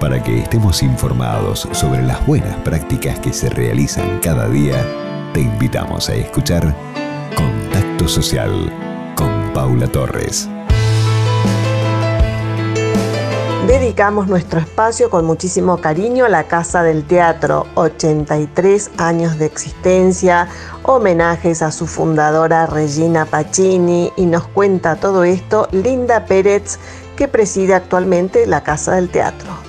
Para que estemos informados sobre las buenas prácticas que se realizan cada día, te invitamos a escuchar Contacto Social con Paula Torres. Dedicamos nuestro espacio con muchísimo cariño a la Casa del Teatro, 83 años de existencia, homenajes a su fundadora Regina Pacini y nos cuenta todo esto Linda Pérez, que preside actualmente la Casa del Teatro.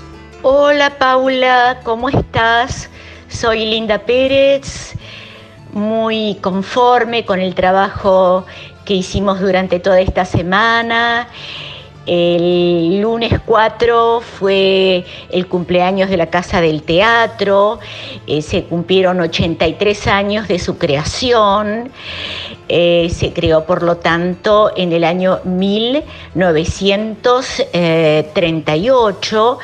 Hola Paula, ¿cómo estás? Soy Linda Pérez, muy conforme con el trabajo que hicimos durante toda esta semana. El lunes 4 fue el cumpleaños de la Casa del Teatro, eh, se cumplieron 83 años de su creación, eh, se creó por lo tanto en el año 1938.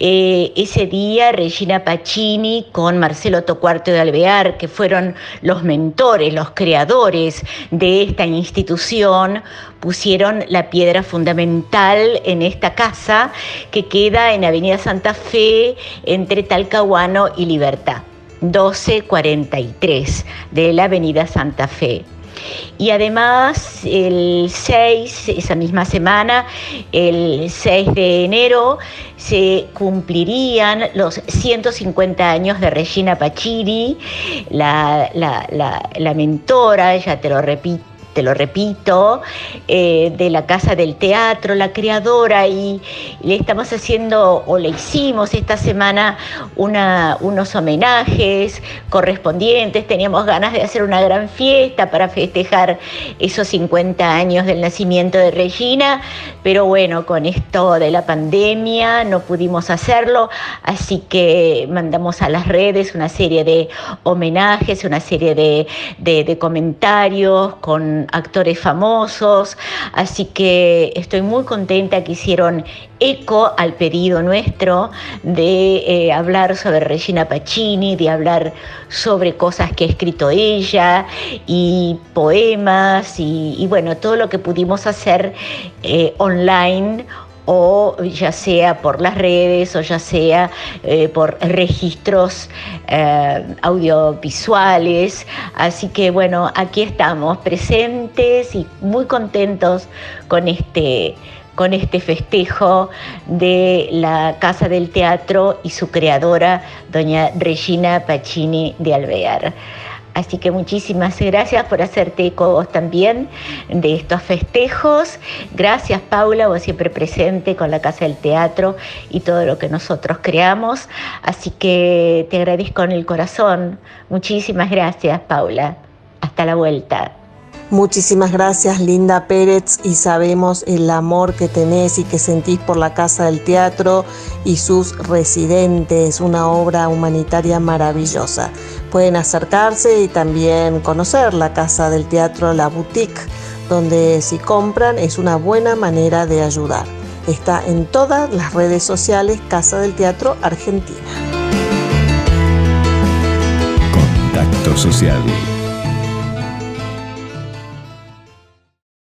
Eh, ese día Regina Pacini con Marcelo Tocuarte de Alvear, que fueron los mentores, los creadores de esta institución, pusieron la piedra fundamental en esta casa que queda en Avenida Santa Fe entre Talcahuano y Libertad, 1243 de la Avenida Santa Fe. Y además el 6, esa misma semana, el 6 de enero, se cumplirían los 150 años de Regina Pachiri, la, la mentora, ya te lo repito te lo repito, eh, de la Casa del Teatro, la creadora, y le estamos haciendo, o le hicimos esta semana, unos homenajes correspondientes. Teníamos ganas de hacer una gran fiesta para festejar esos 50 años del nacimiento de Regina, pero bueno, con esto de la pandemia no pudimos hacerlo, así que mandamos a las redes una serie de homenajes, una serie de comentarios con actores famosos, así que estoy muy contenta que hicieron eco al pedido nuestro de eh, hablar sobre Regina Pacini, de hablar sobre cosas que ha escrito ella y poemas y, bueno, todo lo que pudimos hacer eh, online o ya sea por las redes o ya sea eh, por registros eh, audiovisuales. Así que bueno, aquí estamos presentes y muy contentos con este, con este festejo de la Casa del Teatro y su creadora, doña Regina Pacini de Alvear. Así que muchísimas gracias por hacerte eco vos también de estos festejos. Gracias Paula, vos siempre presente con la Casa del Teatro y todo lo que nosotros creamos. Así que te agradezco en el corazón. Muchísimas gracias Paula. Hasta la vuelta. Muchísimas gracias Linda Pérez y sabemos el amor que tenés y que sentís por la Casa del Teatro y sus residentes, una obra humanitaria maravillosa. Pueden acercarse y también conocer la Casa del Teatro, la boutique, donde si compran es una buena manera de ayudar. Está en todas las redes sociales Casa del Teatro Argentina. Contacto Social